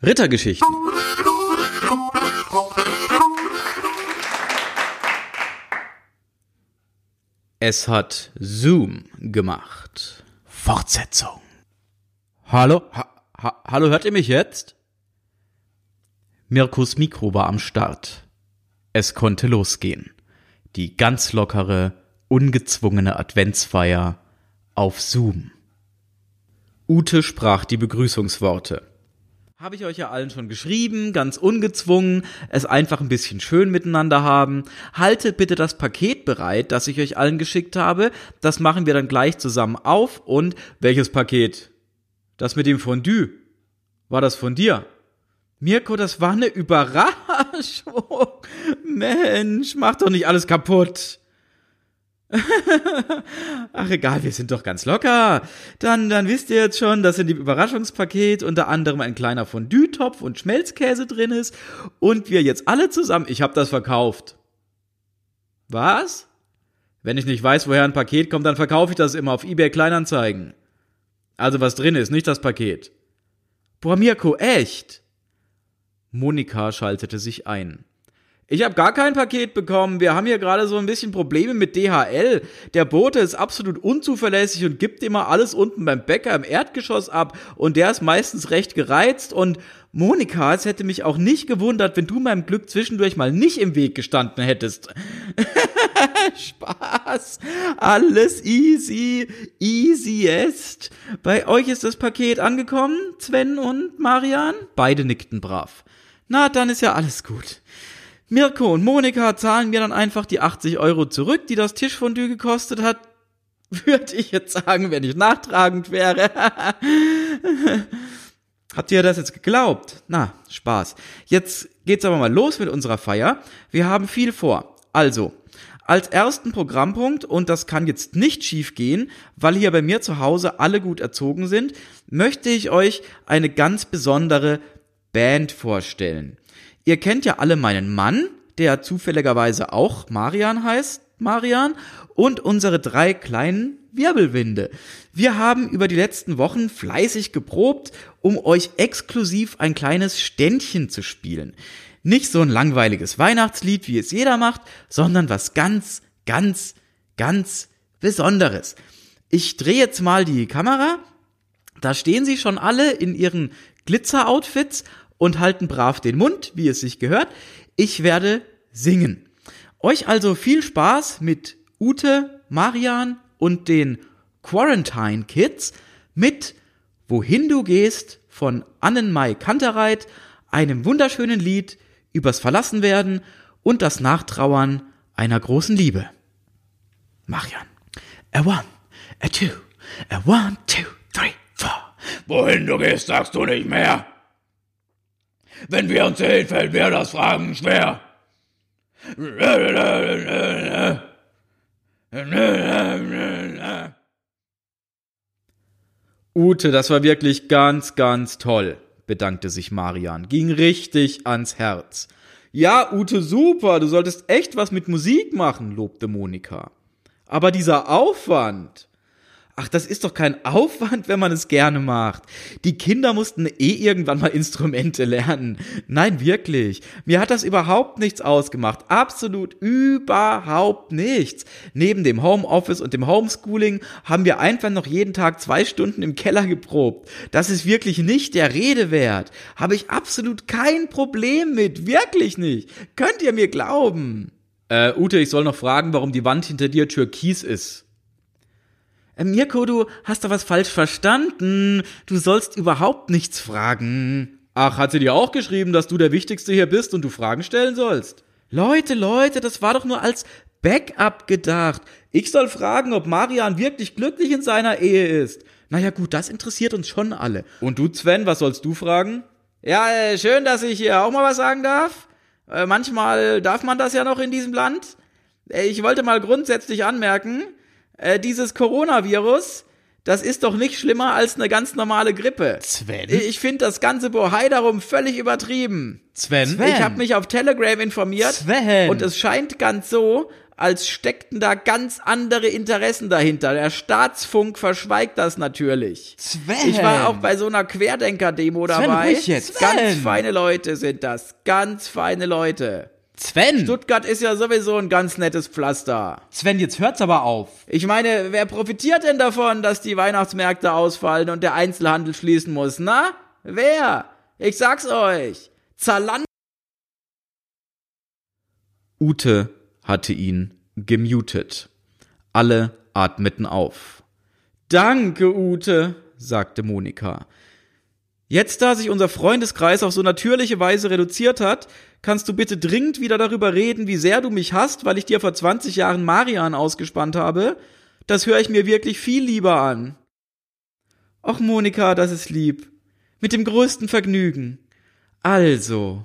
Rittergeschichten. Es hat Zoom gemacht. Fortsetzung. Hallo? Ha ha hallo, hört ihr mich jetzt? Mirkus Mikro war am Start. Es konnte losgehen. Die ganz lockere, ungezwungene Adventsfeier auf Zoom. Ute sprach die Begrüßungsworte. Habe ich euch ja allen schon geschrieben, ganz ungezwungen, es einfach ein bisschen schön miteinander haben. Haltet bitte das Paket bereit, das ich euch allen geschickt habe. Das machen wir dann gleich zusammen auf. Und welches Paket? Das mit dem Fondue. War das von dir? Mirko, das war eine Überraschung. Mensch, mach doch nicht alles kaputt. Ach egal, wir sind doch ganz locker. Dann, dann wisst ihr jetzt schon, dass in dem Überraschungspaket unter anderem ein kleiner Fondue-Topf und Schmelzkäse drin ist und wir jetzt alle zusammen, ich hab das verkauft. Was? Wenn ich nicht weiß, woher ein Paket kommt, dann verkaufe ich das immer auf eBay Kleinanzeigen. Also was drin ist, nicht das Paket. Boah, Mirko, echt? Monika schaltete sich ein. Ich habe gar kein Paket bekommen. Wir haben hier gerade so ein bisschen Probleme mit DHL. Der Bote ist absolut unzuverlässig und gibt immer alles unten beim Bäcker im Erdgeschoss ab und der ist meistens recht gereizt und Monika, es hätte mich auch nicht gewundert, wenn du meinem Glück zwischendurch mal nicht im Weg gestanden hättest. Spaß. Alles easy, easiest. Bei euch ist das Paket angekommen, Sven und Marian? Beide nickten brav. Na, dann ist ja alles gut. Mirko und Monika zahlen mir dann einfach die 80 Euro zurück, die das Tischfondue gekostet hat. Würde ich jetzt sagen, wenn ich nachtragend wäre. Habt ihr das jetzt geglaubt? Na, Spaß. Jetzt geht's aber mal los mit unserer Feier. Wir haben viel vor. Also, als ersten Programmpunkt, und das kann jetzt nicht schief gehen, weil hier bei mir zu Hause alle gut erzogen sind, möchte ich euch eine ganz besondere Band vorstellen. Ihr kennt ja alle meinen Mann, der zufälligerweise auch Marian heißt, Marian, und unsere drei kleinen Wirbelwinde. Wir haben über die letzten Wochen fleißig geprobt, um euch exklusiv ein kleines Ständchen zu spielen. Nicht so ein langweiliges Weihnachtslied, wie es jeder macht, sondern was ganz, ganz, ganz Besonderes. Ich drehe jetzt mal die Kamera. Da stehen sie schon alle in ihren Glitzer-Outfits und halten brav den Mund, wie es sich gehört. Ich werde singen. Euch also viel Spaß mit Ute, Marian und den Quarantine Kids mit Wohin du gehst von Annenmai Kantereit, einem wunderschönen Lied übers Verlassenwerden und das Nachtrauern einer großen Liebe. Marian. A one, a two, a one, two, three, four. Wohin du gehst, sagst du nicht mehr. Wenn wir uns sehen, fällt mir das Fragen schwer. Ute, das war wirklich ganz, ganz toll, bedankte sich Marian. Ging richtig ans Herz. Ja, Ute, super, du solltest echt was mit Musik machen, lobte Monika. Aber dieser Aufwand. Ach, das ist doch kein Aufwand, wenn man es gerne macht. Die Kinder mussten eh irgendwann mal Instrumente lernen. Nein, wirklich. Mir hat das überhaupt nichts ausgemacht. Absolut überhaupt nichts. Neben dem Homeoffice und dem Homeschooling haben wir einfach noch jeden Tag zwei Stunden im Keller geprobt. Das ist wirklich nicht der Rede wert. Habe ich absolut kein Problem mit. Wirklich nicht. Könnt ihr mir glauben? Äh, Ute, ich soll noch fragen, warum die Wand hinter dir türkis ist. Äh, Mirko, du hast da was falsch verstanden. Du sollst überhaupt nichts fragen. Ach, hat sie dir auch geschrieben, dass du der Wichtigste hier bist und du Fragen stellen sollst? Leute, Leute, das war doch nur als Backup gedacht. Ich soll fragen, ob Marian wirklich glücklich in seiner Ehe ist. Naja gut, das interessiert uns schon alle. Und du, Sven, was sollst du fragen? Ja, äh, schön, dass ich hier auch mal was sagen darf. Äh, manchmal darf man das ja noch in diesem Land. Ich wollte mal grundsätzlich anmerken, äh, dieses Coronavirus, das ist doch nicht schlimmer als eine ganz normale Grippe. Sven? Ich finde das ganze Bohai darum völlig übertrieben. Sven? Ich habe mich auf Telegram informiert Sven. und es scheint ganz so, als steckten da ganz andere Interessen dahinter. Der Staatsfunk verschweigt das natürlich. Sven! Ich war auch bei so einer Querdenker-Demo Sven, dabei. ruhig jetzt. Ganz Sven! feine Leute sind das. Ganz feine Leute. Sven! Stuttgart ist ja sowieso ein ganz nettes Pflaster. Sven, jetzt hört's aber auf. Ich meine, wer profitiert denn davon, dass die Weihnachtsmärkte ausfallen und der Einzelhandel schließen muss? Na? Wer? Ich sag's euch. Zalando. Ute hatte ihn gemutet. Alle atmeten auf. Danke, Ute, sagte Monika. Jetzt, da sich unser Freundeskreis auf so natürliche Weise reduziert hat, kannst du bitte dringend wieder darüber reden, wie sehr du mich hast, weil ich dir vor 20 Jahren Marian ausgespannt habe. Das höre ich mir wirklich viel lieber an. Och, Monika, das ist lieb. Mit dem größten Vergnügen. Also,